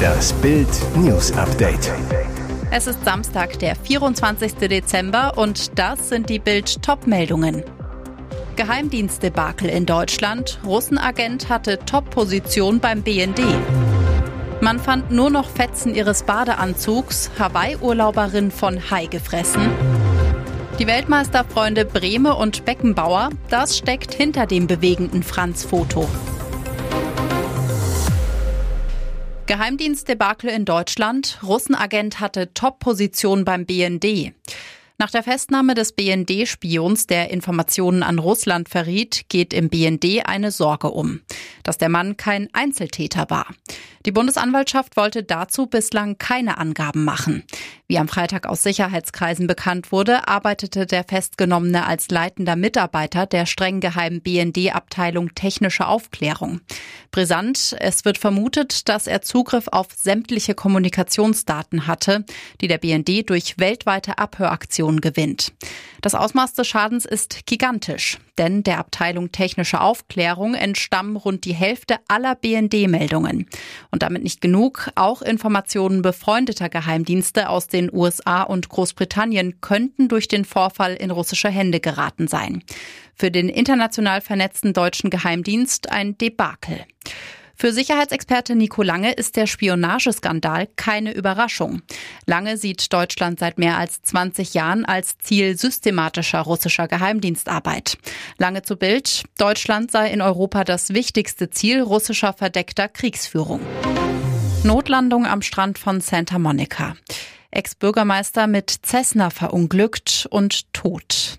Das Bild News Update. Es ist Samstag, der 24. Dezember und das sind die Bild Top-Meldungen. Geheimdienstdebakel in Deutschland. Russenagent hatte Top-Position beim BND. Man fand nur noch Fetzen ihres Badeanzugs. Hawaii-Urlauberin von Hai gefressen. Die Weltmeisterfreunde Brehme und Beckenbauer, das steckt hinter dem bewegenden Franz-Foto. Geheimdienstdebakel in Deutschland. Russenagent hatte Top-Position beim BND. Nach der Festnahme des BND-Spions, der Informationen an Russland verriet, geht im BND eine Sorge um, dass der Mann kein Einzeltäter war. Die Bundesanwaltschaft wollte dazu bislang keine Angaben machen. Wie am Freitag aus Sicherheitskreisen bekannt wurde, arbeitete der Festgenommene als leitender Mitarbeiter der streng geheimen BND-Abteilung Technische Aufklärung. Brisant, es wird vermutet, dass er Zugriff auf sämtliche Kommunikationsdaten hatte, die der BND durch weltweite Abhöraktionen gewinnt. Das Ausmaß des Schadens ist gigantisch, denn der Abteilung Technische Aufklärung entstammen rund die Hälfte aller BND-Meldungen. Und damit nicht genug, auch Informationen befreundeter Geheimdienste aus den USA und Großbritannien könnten durch den Vorfall in russische Hände geraten sein. Für den international vernetzten deutschen Geheimdienst ein Debakel. Für Sicherheitsexperte Nico Lange ist der Spionageskandal keine Überraschung. Lange sieht Deutschland seit mehr als 20 Jahren als Ziel systematischer russischer Geheimdienstarbeit. Lange zu Bild, Deutschland sei in Europa das wichtigste Ziel russischer verdeckter Kriegsführung. Notlandung am Strand von Santa Monica. Ex-Bürgermeister mit Cessna verunglückt und tot.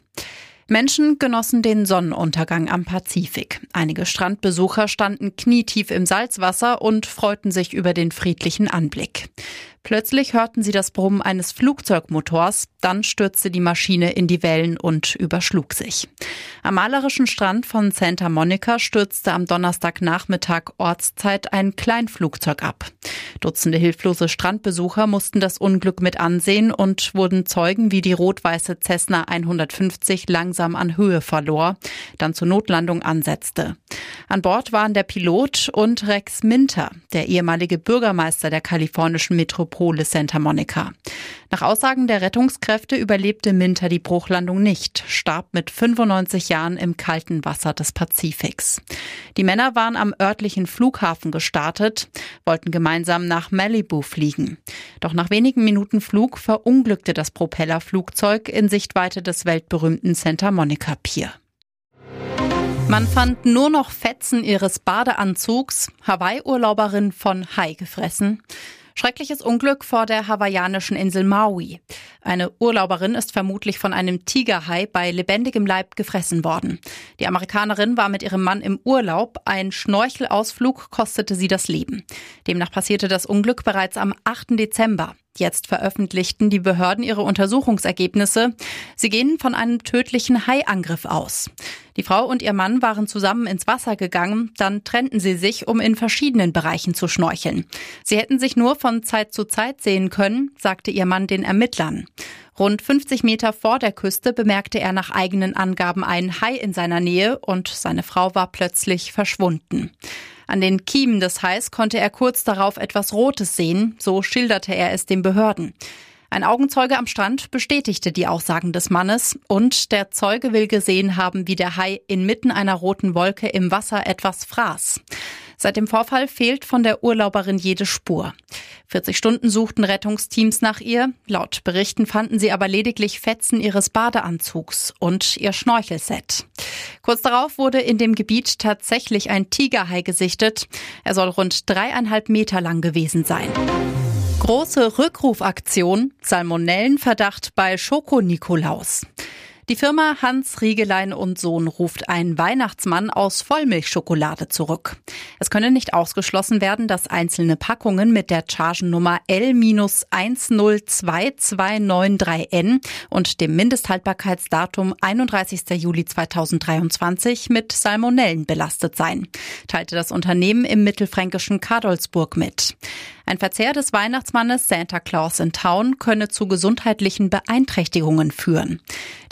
Menschen genossen den Sonnenuntergang am Pazifik. Einige Strandbesucher standen knietief im Salzwasser und freuten sich über den friedlichen Anblick. Plötzlich hörten sie das Brummen eines Flugzeugmotors, dann stürzte die Maschine in die Wellen und überschlug sich. Am malerischen Strand von Santa Monica stürzte am Donnerstagnachmittag Ortszeit ein Kleinflugzeug ab. Dutzende hilflose Strandbesucher mussten das Unglück mit ansehen und wurden Zeugen, wie die rot-weiße Cessna 150 langsam an Höhe verlor, dann zur Notlandung ansetzte. An Bord waren der Pilot und Rex Minter, der ehemalige Bürgermeister der kalifornischen Metropole Metropole Santa Monica. Nach Aussagen der Rettungskräfte überlebte Minter die Bruchlandung nicht, starb mit 95 Jahren im kalten Wasser des Pazifiks. Die Männer waren am örtlichen Flughafen gestartet, wollten gemeinsam nach Malibu fliegen. Doch nach wenigen Minuten Flug verunglückte das Propellerflugzeug in Sichtweite des weltberühmten Santa Monica Pier. Man fand nur noch Fetzen ihres Badeanzugs, Hawaii-Urlauberin von Hai gefressen. Schreckliches Unglück vor der hawaiianischen Insel Maui. Eine Urlauberin ist vermutlich von einem Tigerhai bei lebendigem Leib gefressen worden. Die Amerikanerin war mit ihrem Mann im Urlaub. Ein Schnorchelausflug kostete sie das Leben. Demnach passierte das Unglück bereits am 8. Dezember. Jetzt veröffentlichten die Behörden ihre Untersuchungsergebnisse. Sie gehen von einem tödlichen Haiangriff aus. Die Frau und ihr Mann waren zusammen ins Wasser gegangen, dann trennten sie sich, um in verschiedenen Bereichen zu schnorcheln. Sie hätten sich nur von Zeit zu Zeit sehen können, sagte ihr Mann den Ermittlern. Rund 50 Meter vor der Küste bemerkte er nach eigenen Angaben einen Hai in seiner Nähe und seine Frau war plötzlich verschwunden. An den Kiemen des Hais konnte er kurz darauf etwas Rotes sehen, so schilderte er es den Behörden. Ein Augenzeuge am Strand bestätigte die Aussagen des Mannes und der Zeuge will gesehen haben, wie der Hai inmitten einer roten Wolke im Wasser etwas fraß. Seit dem Vorfall fehlt von der Urlauberin jede Spur. 40 Stunden suchten Rettungsteams nach ihr. Laut Berichten fanden sie aber lediglich Fetzen ihres Badeanzugs und ihr Schnorchelset. Kurz darauf wurde in dem Gebiet tatsächlich ein Tigerhai gesichtet. Er soll rund dreieinhalb Meter lang gewesen sein. Große Rückrufaktion, Salmonellenverdacht bei Schoko-Nikolaus. Die Firma Hans Riegelein und Sohn ruft einen Weihnachtsmann aus Vollmilchschokolade zurück. Es könne nicht ausgeschlossen werden, dass einzelne Packungen mit der Chargennummer L-102293N und dem Mindesthaltbarkeitsdatum 31. Juli 2023 mit Salmonellen belastet seien, teilte das Unternehmen im mittelfränkischen Kadolsburg mit. Ein Verzehr des Weihnachtsmannes Santa Claus in Town könne zu gesundheitlichen Beeinträchtigungen führen.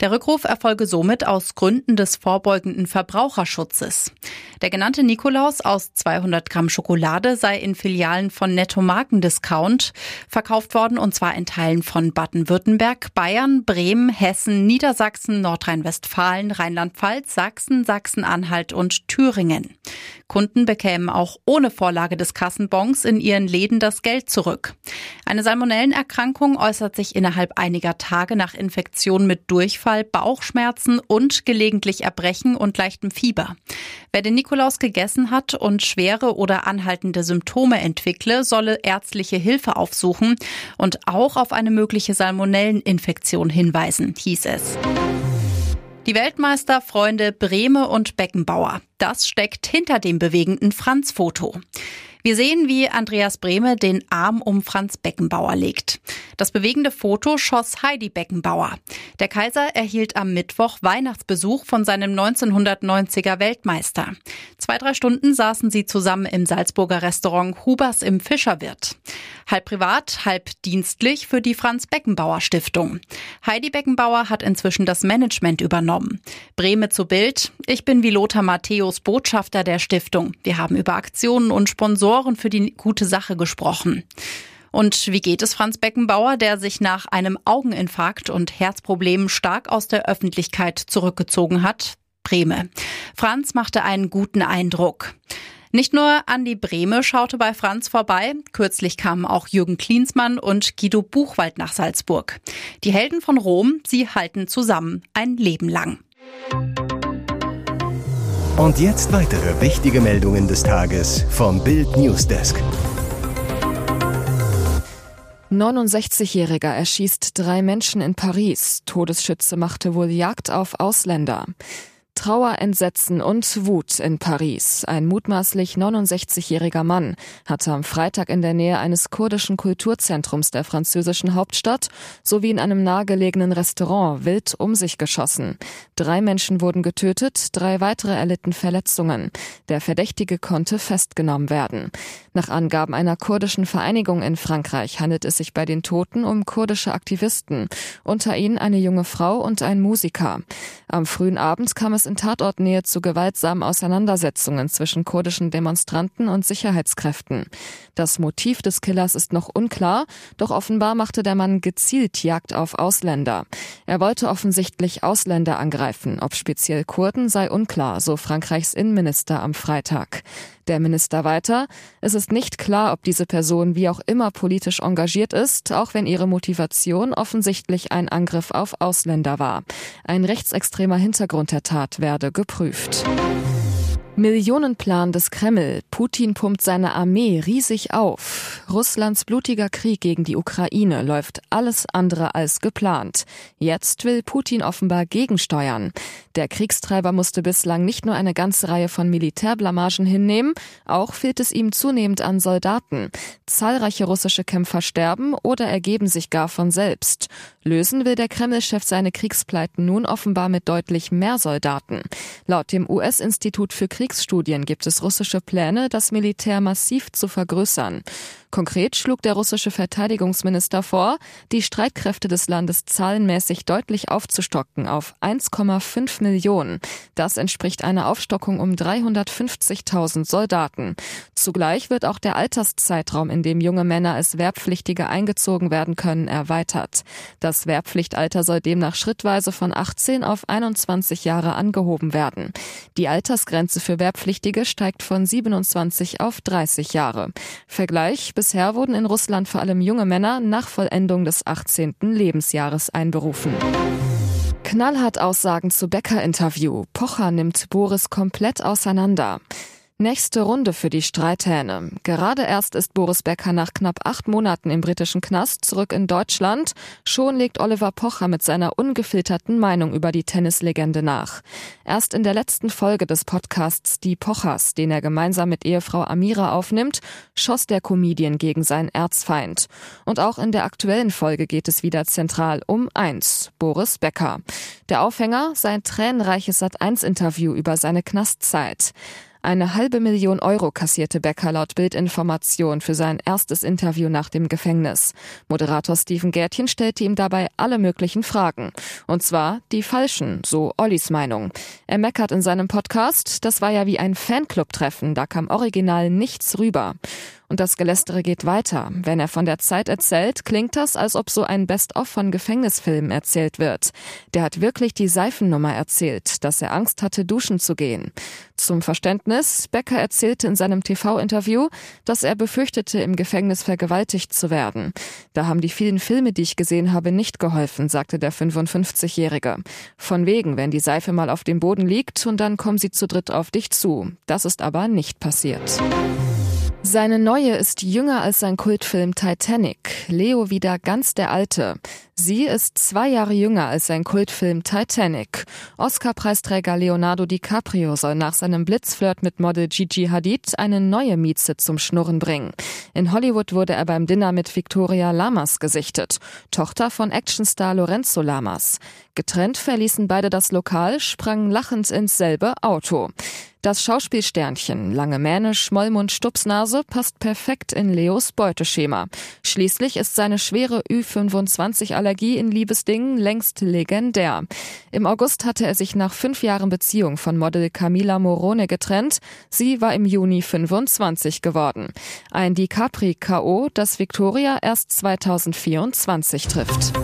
Der Rückruf erfolge somit aus Gründen des vorbeugenden Verbraucherschutzes. Der genannte Nikolaus aus 200 Gramm Schokolade sei in Filialen von Netto Markendiscount verkauft worden und zwar in Teilen von Baden-Württemberg, Bayern, Bremen, Hessen, Niedersachsen, Nordrhein-Westfalen, Rheinland-Pfalz, Sachsen, Sachsen-Anhalt und Thüringen. Kunden bekämen auch ohne Vorlage des Kassenbons in ihren Läden das Geld zurück. Eine Salmonellenerkrankung äußert sich innerhalb einiger Tage nach Infektion mit Durchfall, Bauchschmerzen und gelegentlich Erbrechen und leichtem Fieber. Wer den Nikolaus gegessen hat und schwere oder anhaltende Symptome entwickle, solle ärztliche Hilfe aufsuchen und auch auf eine mögliche Salmonelleninfektion hinweisen, hieß es. Die Weltmeisterfreunde Brehme und Beckenbauer. Das steckt hinter dem bewegenden Franz-Foto. Wir sehen, wie Andreas Brehme den Arm um Franz Beckenbauer legt. Das bewegende Foto schoss Heidi Beckenbauer. Der Kaiser erhielt am Mittwoch Weihnachtsbesuch von seinem 1990er Weltmeister. Zwei, drei Stunden saßen sie zusammen im Salzburger Restaurant Hubers im Fischerwirt. Halb privat, halb dienstlich für die Franz Beckenbauer Stiftung. Heidi Beckenbauer hat inzwischen das Management übernommen. Brehme zu Bild. Ich bin wie Lothar Matthäus Botschafter der Stiftung. Wir haben über Aktionen und Sponsoren für die gute Sache gesprochen. Und wie geht es Franz Beckenbauer, der sich nach einem Augeninfarkt und Herzproblemen stark aus der Öffentlichkeit zurückgezogen hat? Breme. Franz machte einen guten Eindruck. Nicht nur Andi Brehme schaute bei Franz vorbei, kürzlich kamen auch Jürgen Klinsmann und Guido Buchwald nach Salzburg. Die Helden von Rom, sie halten zusammen ein Leben lang. Und jetzt weitere wichtige Meldungen des Tages vom Bild Newsdesk. 69-Jähriger erschießt drei Menschen in Paris. Todesschütze machte wohl Jagd auf Ausländer. Trauer, Entsetzen und Wut in Paris. Ein mutmaßlich 69-jähriger Mann hatte am Freitag in der Nähe eines kurdischen Kulturzentrums der französischen Hauptstadt sowie in einem nahegelegenen Restaurant wild um sich geschossen. Drei Menschen wurden getötet, drei weitere erlitten Verletzungen. Der Verdächtige konnte festgenommen werden. Nach Angaben einer kurdischen Vereinigung in Frankreich handelt es sich bei den Toten um kurdische Aktivisten, unter ihnen eine junge Frau und ein Musiker. Am frühen Abend kam es in Tatortnähe zu gewaltsamen Auseinandersetzungen zwischen kurdischen Demonstranten und Sicherheitskräften. Das Motiv des Killers ist noch unklar, doch offenbar machte der Mann gezielt Jagd auf Ausländer. Er wollte offensichtlich Ausländer angreifen, ob speziell Kurden sei unklar, so Frankreichs Innenminister am Freitag. Der Minister weiter, es ist nicht klar, ob diese Person wie auch immer politisch engagiert ist, auch wenn ihre Motivation offensichtlich ein Angriff auf Ausländer war. Ein rechtsextremer Hintergrund der Tat werde geprüft. Millionenplan des Kreml. Putin pumpt seine Armee riesig auf. Russlands blutiger Krieg gegen die Ukraine läuft alles andere als geplant. Jetzt will Putin offenbar gegensteuern. Der Kriegstreiber musste bislang nicht nur eine ganze Reihe von Militärblamagen hinnehmen, auch fehlt es ihm zunehmend an Soldaten. Zahlreiche russische Kämpfer sterben oder ergeben sich gar von selbst. Lösen will der Kreml-Chef seine Kriegspleiten nun offenbar mit deutlich mehr Soldaten. Laut dem US-Institut für Kriegsstudien gibt es russische Pläne, das Militär massiv zu vergrößern. Konkret schlug der russische Verteidigungsminister vor, die Streitkräfte des Landes zahlenmäßig deutlich aufzustocken auf 1,5 Millionen. Das entspricht einer Aufstockung um 350.000 Soldaten. Zugleich wird auch der Alterszeitraum, in dem junge Männer als Wehrpflichtige eingezogen werden können, erweitert. Das Wehrpflichtalter soll demnach schrittweise von 18 auf 21 Jahre angehoben werden. Die Altersgrenze für Wehrpflichtige steigt von 27 auf 30 Jahre. Vergleich Bisher wurden in Russland vor allem junge Männer nach Vollendung des 18. Lebensjahres einberufen. Knallhart Aussagen zu Becker-Interview. Pocher nimmt Boris komplett auseinander. Nächste Runde für die Streithähne. Gerade erst ist Boris Becker nach knapp acht Monaten im britischen Knast zurück in Deutschland. Schon legt Oliver Pocher mit seiner ungefilterten Meinung über die Tennislegende nach. Erst in der letzten Folge des Podcasts Die Pochers, den er gemeinsam mit Ehefrau Amira aufnimmt, schoss der Comedian gegen seinen Erzfeind. Und auch in der aktuellen Folge geht es wieder zentral um eins, Boris Becker. Der Aufhänger, sein tränenreiches Sat1-Interview über seine Knastzeit. Eine halbe Million Euro kassierte Becker laut Bildinformation für sein erstes Interview nach dem Gefängnis. Moderator Steven Gärtchen stellte ihm dabei alle möglichen Fragen. Und zwar die falschen, so Ollis Meinung. Er meckert in seinem Podcast, das war ja wie ein Fanclub-Treffen, da kam original nichts rüber. Und das Gelästere geht weiter. Wenn er von der Zeit erzählt, klingt das, als ob so ein Best-of von Gefängnisfilmen erzählt wird. Der hat wirklich die Seifennummer erzählt, dass er Angst hatte, duschen zu gehen. Zum Verständnis, Becker erzählte in seinem TV-Interview, dass er befürchtete, im Gefängnis vergewaltigt zu werden. Da haben die vielen Filme, die ich gesehen habe, nicht geholfen, sagte der 55-Jährige. Von wegen, wenn die Seife mal auf dem Boden liegt und dann kommen sie zu dritt auf dich zu. Das ist aber nicht passiert. Seine neue ist jünger als sein Kultfilm Titanic. Leo wieder ganz der Alte. Sie ist zwei Jahre jünger als sein Kultfilm Titanic. Oscar-Preisträger Leonardo DiCaprio soll nach seinem Blitzflirt mit Model Gigi Hadid eine neue Mieze zum Schnurren bringen. In Hollywood wurde er beim Dinner mit Victoria Lamas gesichtet, Tochter von Actionstar Lorenzo Lamas. Getrennt verließen beide das Lokal, sprangen lachend ins selbe Auto. Das Schauspielsternchen, lange Mähne, Schmollmund, Stupsnase passt perfekt in Leos Beuteschema. Schließlich ist seine schwere Ü25-Allergie in Liebesdingen längst legendär. Im August hatte er sich nach fünf Jahren Beziehung von Model Camila Morone getrennt. Sie war im Juni 25 geworden. Ein DiCapri-K.O., das Victoria erst 2024 trifft.